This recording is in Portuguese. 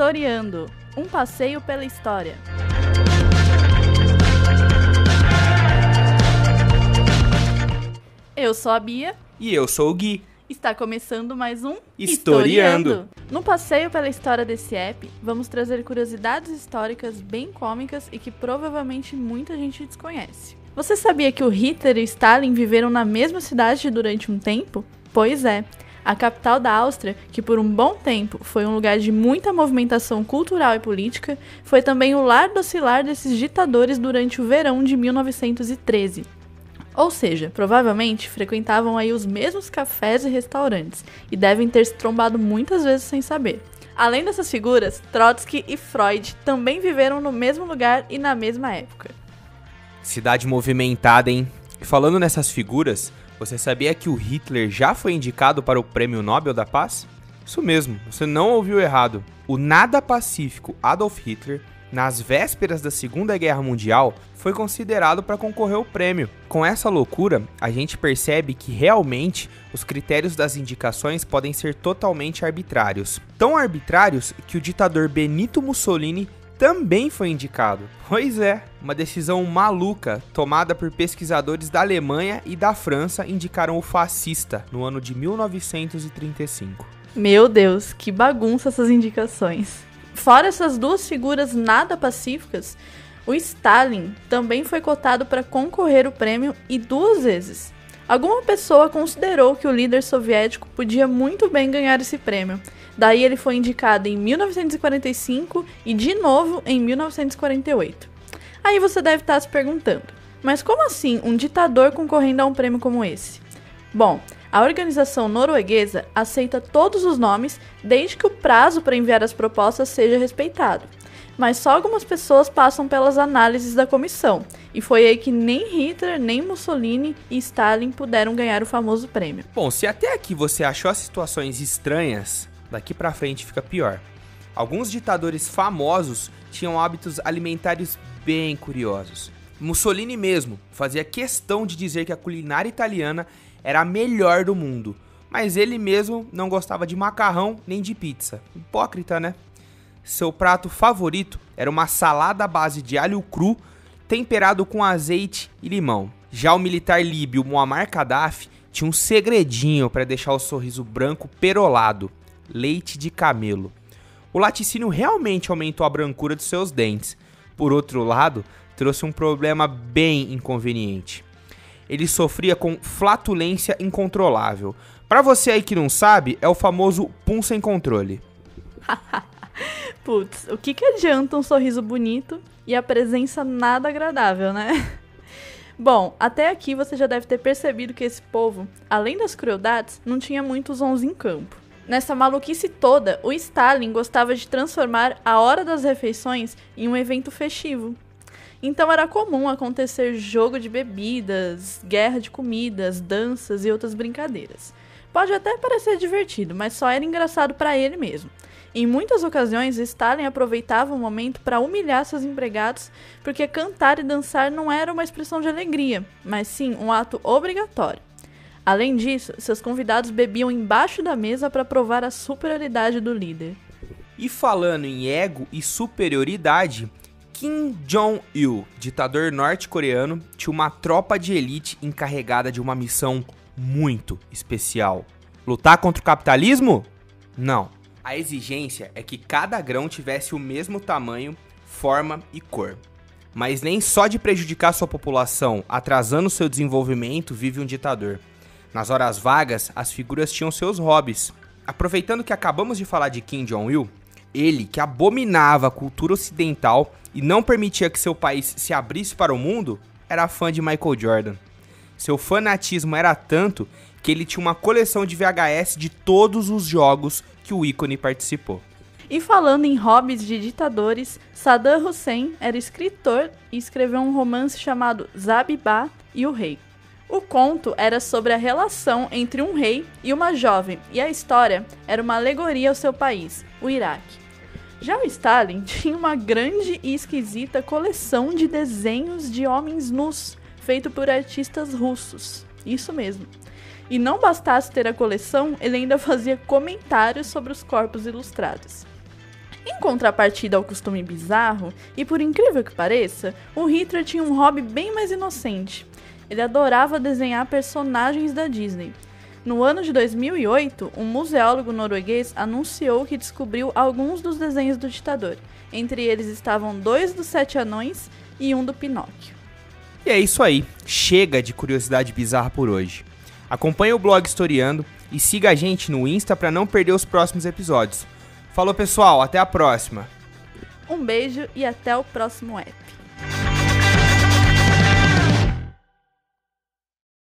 Historiando um passeio pela história. Eu sou a Bia. E eu sou o Gui. Está começando mais um Historiando. No passeio pela história desse app, vamos trazer curiosidades históricas bem cômicas e que provavelmente muita gente desconhece. Você sabia que o Hitler e Stalin viveram na mesma cidade durante um tempo? Pois é. A capital da Áustria, que por um bom tempo foi um lugar de muita movimentação cultural e política, foi também o lar dociliar desses ditadores durante o verão de 1913. Ou seja, provavelmente frequentavam aí os mesmos cafés e restaurantes e devem ter se trombado muitas vezes sem saber. Além dessas figuras, Trotsky e Freud também viveram no mesmo lugar e na mesma época. Cidade movimentada, hein? Falando nessas figuras, você sabia que o Hitler já foi indicado para o Prêmio Nobel da Paz? Isso mesmo, você não ouviu errado. O nada pacífico Adolf Hitler, nas vésperas da Segunda Guerra Mundial, foi considerado para concorrer ao prêmio. Com essa loucura, a gente percebe que realmente os critérios das indicações podem ser totalmente arbitrários. Tão arbitrários que o ditador Benito Mussolini também foi indicado. Pois é, uma decisão maluca tomada por pesquisadores da Alemanha e da França indicaram o fascista no ano de 1935. Meu Deus, que bagunça essas indicações. Fora essas duas figuras nada pacíficas, o Stalin também foi cotado para concorrer o prêmio e duas vezes. Alguma pessoa considerou que o líder soviético podia muito bem ganhar esse prêmio, Daí ele foi indicado em 1945 e de novo em 1948. Aí você deve estar se perguntando: mas como assim um ditador concorrendo a um prêmio como esse? Bom, a organização norueguesa aceita todos os nomes desde que o prazo para enviar as propostas seja respeitado. Mas só algumas pessoas passam pelas análises da comissão, e foi aí que nem Hitler, nem Mussolini e Stalin puderam ganhar o famoso prêmio. Bom, se até aqui você achou as situações estranhas, daqui para frente fica pior. Alguns ditadores famosos tinham hábitos alimentares bem curiosos. Mussolini mesmo fazia questão de dizer que a culinária italiana era a melhor do mundo, mas ele mesmo não gostava de macarrão nem de pizza. Hipócrita, né? Seu prato favorito era uma salada à base de alho cru temperado com azeite e limão. Já o militar líbio Muammar Gaddafi tinha um segredinho para deixar o sorriso branco perolado leite de camelo. O laticínio realmente aumentou a brancura de seus dentes. Por outro lado, trouxe um problema bem inconveniente. Ele sofria com flatulência incontrolável. Para você aí que não sabe, é o famoso pum sem controle. Putz, o que, que adianta um sorriso bonito e a presença nada agradável, né? Bom, até aqui você já deve ter percebido que esse povo, além das crueldades, não tinha muitos ons em campo. Nessa maluquice toda, o Stalin gostava de transformar a hora das refeições em um evento festivo. Então era comum acontecer jogo de bebidas, guerra de comidas, danças e outras brincadeiras. Pode até parecer divertido, mas só era engraçado para ele mesmo. Em muitas ocasiões, Stalin aproveitava o momento para humilhar seus empregados, porque cantar e dançar não era uma expressão de alegria, mas sim um ato obrigatório. Além disso, seus convidados bebiam embaixo da mesa para provar a superioridade do líder. E falando em ego e superioridade, Kim Jong-il, ditador norte-coreano, tinha uma tropa de elite encarregada de uma missão muito especial. Lutar contra o capitalismo? Não. A exigência é que cada grão tivesse o mesmo tamanho, forma e cor. Mas nem só de prejudicar sua população, atrasando seu desenvolvimento, vive um ditador. Nas horas vagas, as figuras tinham seus hobbies. Aproveitando que acabamos de falar de Kim Jong-il, ele, que abominava a cultura ocidental e não permitia que seu país se abrisse para o mundo, era fã de Michael Jordan. Seu fanatismo era tanto que ele tinha uma coleção de VHS de todos os jogos que o ícone participou. E falando em hobbies de ditadores, Saddam Hussein era escritor e escreveu um romance chamado Zabibá e o Rei. O conto era sobre a relação entre um rei e uma jovem, e a história era uma alegoria ao seu país, o Iraque. Já o Stalin tinha uma grande e esquisita coleção de desenhos de homens nus, feito por artistas russos. Isso mesmo. E não bastasse ter a coleção, ele ainda fazia comentários sobre os corpos ilustrados. Em contrapartida ao costume bizarro, e por incrível que pareça, o Hitler tinha um hobby bem mais inocente. Ele adorava desenhar personagens da Disney. No ano de 2008, um museólogo norueguês anunciou que descobriu alguns dos desenhos do ditador. Entre eles estavam dois dos Sete Anões e um do Pinóquio. E é isso aí. Chega de curiosidade bizarra por hoje. Acompanhe o blog Historiando e siga a gente no Insta para não perder os próximos episódios. Falou, pessoal, até a próxima. Um beijo e até o próximo app.